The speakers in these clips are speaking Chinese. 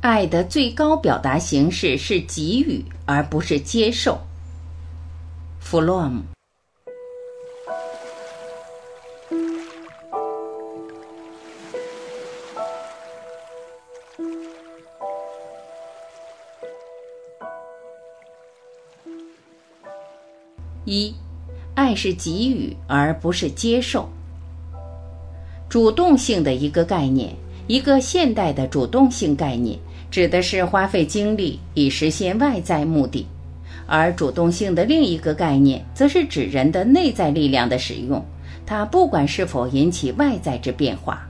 爱的最高表达形式是给予，而不是接受。弗洛姆。一，爱是给予，而不是接受。主动性的一个概念，一个现代的主动性概念，指的是花费精力以实现外在目的；而主动性的另一个概念，则是指人的内在力量的使用，它不管是否引起外在之变化。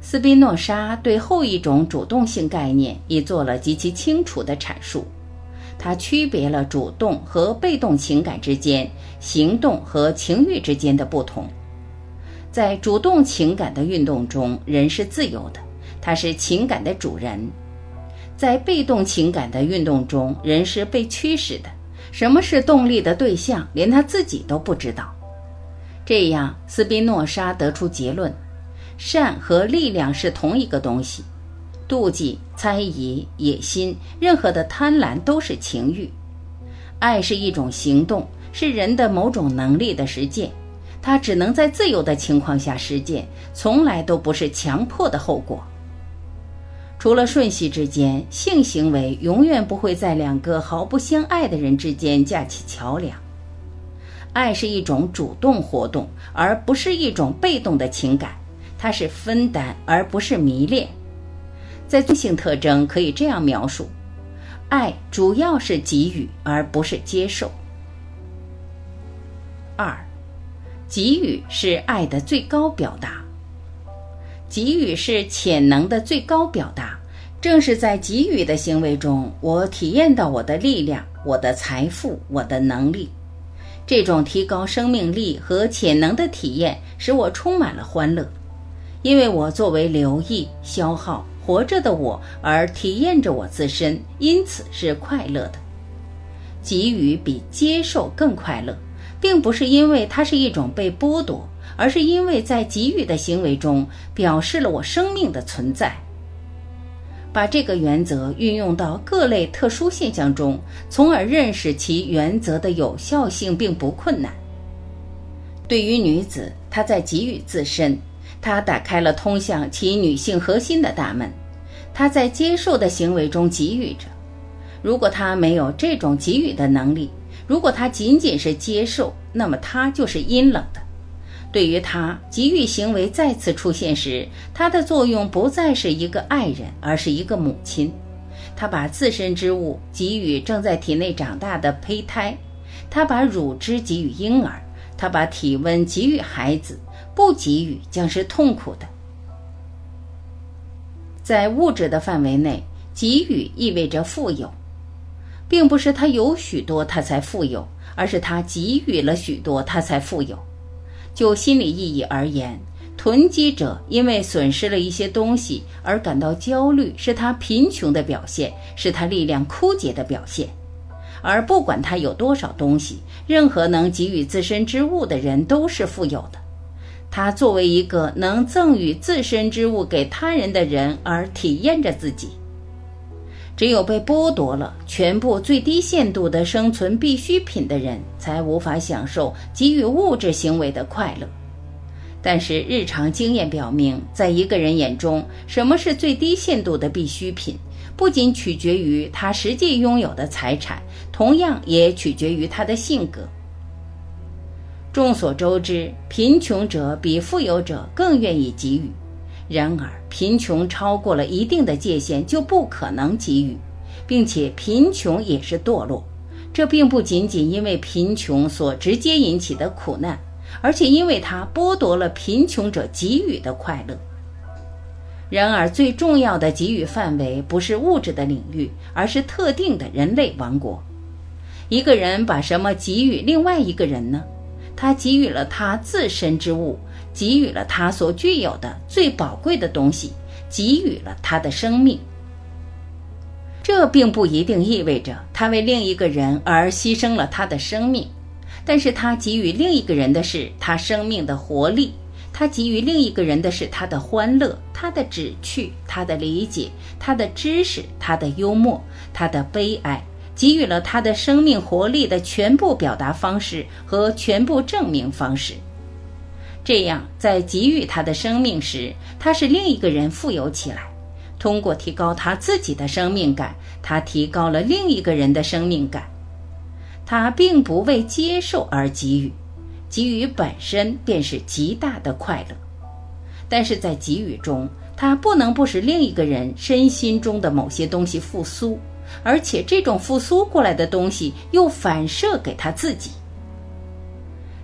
斯宾诺莎对后一种主动性概念已做了极其清楚的阐述。它区别了主动和被动情感之间、行动和情欲之间的不同。在主动情感的运动中，人是自由的，他是情感的主人；在被动情感的运动中，人是被驱使的。什么是动力的对象，连他自己都不知道。这样，斯宾诺莎得出结论：善和力量是同一个东西。妒忌、猜疑、野心，任何的贪婪都是情欲；爱是一种行动，是人的某种能力的实践。它只能在自由的情况下实践，从来都不是强迫的后果。除了瞬息之间，性行为永远不会在两个毫不相爱的人之间架起桥梁。爱是一种主动活动，而不是一种被动的情感。它是分担，而不是迷恋。在最性特征可以这样描述：爱主要是给予，而不是接受。二，给予是爱的最高表达。给予是潜能的最高表达。正是在给予的行为中，我体验到我的力量、我的财富、我的能力。这种提高生命力和潜能的体验，使我充满了欢乐，因为我作为留意、消耗。活着的我，而体验着我自身，因此是快乐的。给予比接受更快乐，并不是因为它是一种被剥夺，而是因为在给予的行为中表示了我生命的存在。把这个原则运用到各类特殊现象中，从而认识其原则的有效性，并不困难。对于女子，她在给予自身。她打开了通向其女性核心的大门，她在接受的行为中给予着。如果她没有这种给予的能力，如果他仅仅是接受，那么他就是阴冷的。对于他给予行为再次出现时，他的作用不再是一个爱人，而是一个母亲。他把自身之物给予正在体内长大的胚胎，他把乳汁给予婴儿，他把体温给予孩子。不给予将是痛苦的。在物质的范围内，给予意味着富有，并不是他有许多他才富有，而是他给予了许多他才富有。就心理意义而言，囤积者因为损失了一些东西而感到焦虑，是他贫穷的表现，是他力量枯竭的表现。而不管他有多少东西，任何能给予自身之物的人都是富有的。他作为一个能赠予自身之物给他人的人而体验着自己。只有被剥夺了全部最低限度的生存必需品的人，才无法享受给予物质行为的快乐。但是日常经验表明，在一个人眼中，什么是最低限度的必需品，不仅取决于他实际拥有的财产，同样也取决于他的性格。众所周知，贫穷者比富有者更愿意给予。然而，贫穷超过了一定的界限就不可能给予，并且贫穷也是堕落。这并不仅仅因为贫穷所直接引起的苦难，而且因为它剥夺了贫穷者给予的快乐。然而，最重要的给予范围不是物质的领域，而是特定的人类王国。一个人把什么给予另外一个人呢？他给予了他自身之物，给予了他所具有的最宝贵的东西，给予了他的生命。这并不一定意味着他为另一个人而牺牲了他的生命，但是他给予另一个人的是他生命的活力，他给予另一个人的是他的欢乐、他的旨趣、他的理解、他的知识、他的幽默、他的悲哀，给予了他的生命活力的全部表达方式和全部证明方式。这样，在给予他的生命时，他使另一个人富有起来。通过提高他自己的生命感，他提高了另一个人的生命感。他并不为接受而给予。给予本身便是极大的快乐，但是在给予中，他不能不使另一个人身心中的某些东西复苏，而且这种复苏过来的东西又反射给他自己。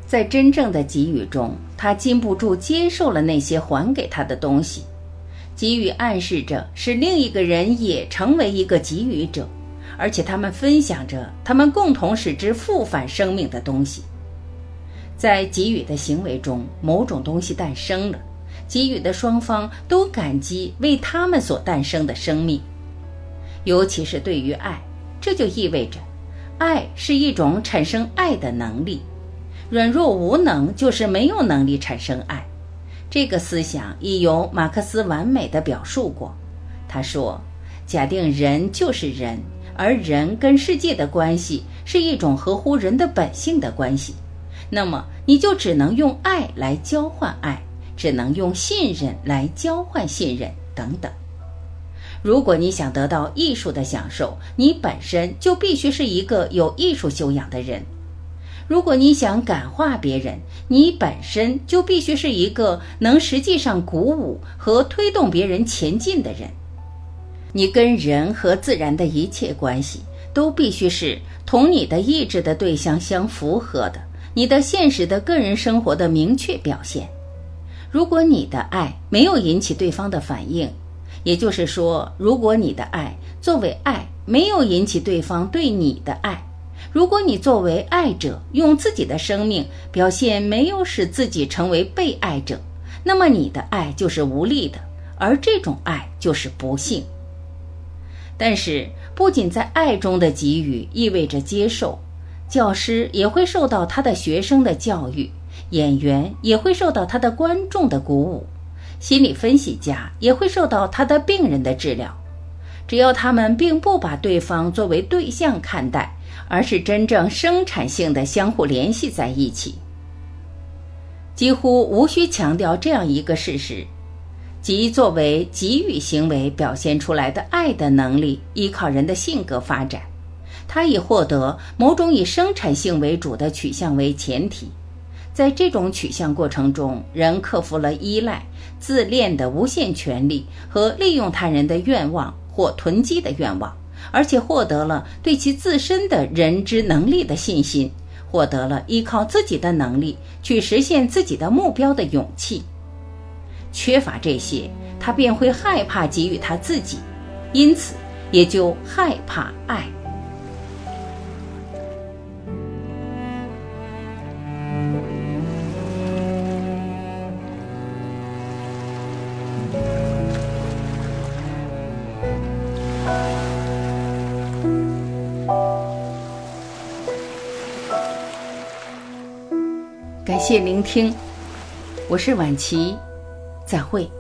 在真正的给予中，他禁不住接受了那些还给他的东西。给予暗示着使另一个人也成为一个给予者，而且他们分享着他们共同使之复返生命的东西。在给予的行为中，某种东西诞生了，给予的双方都感激为他们所诞生的生命，尤其是对于爱，这就意味着，爱是一种产生爱的能力，软弱无能就是没有能力产生爱。这个思想已由马克思完美的表述过。他说：“假定人就是人，而人跟世界的关系是一种合乎人的本性的关系。”那么你就只能用爱来交换爱，只能用信任来交换信任，等等。如果你想得到艺术的享受，你本身就必须是一个有艺术修养的人；如果你想感化别人，你本身就必须是一个能实际上鼓舞和推动别人前进的人。你跟人和自然的一切关系，都必须是同你的意志的对象相符合的。你的现实的个人生活的明确表现。如果你的爱没有引起对方的反应，也就是说，如果你的爱作为爱没有引起对方对你的爱，如果你作为爱者用自己的生命表现没有使自己成为被爱者，那么你的爱就是无力的，而这种爱就是不幸。但是，不仅在爱中的给予意味着接受。教师也会受到他的学生的教育，演员也会受到他的观众的鼓舞，心理分析家也会受到他的病人的治疗。只要他们并不把对方作为对象看待，而是真正生产性的相互联系在一起，几乎无需强调这样一个事实：即作为给予行为表现出来的爱的能力，依靠人的性格发展。它以获得某种以生产性为主的取向为前提，在这种取向过程中，人克服了依赖、自恋的无限权利和利用他人的愿望或囤积的愿望，而且获得了对其自身的人知能力的信心，获得了依靠自己的能力去实现自己的目标的勇气。缺乏这些，他便会害怕给予他自己，因此也就害怕爱。谢聆听，我是晚琪，再会。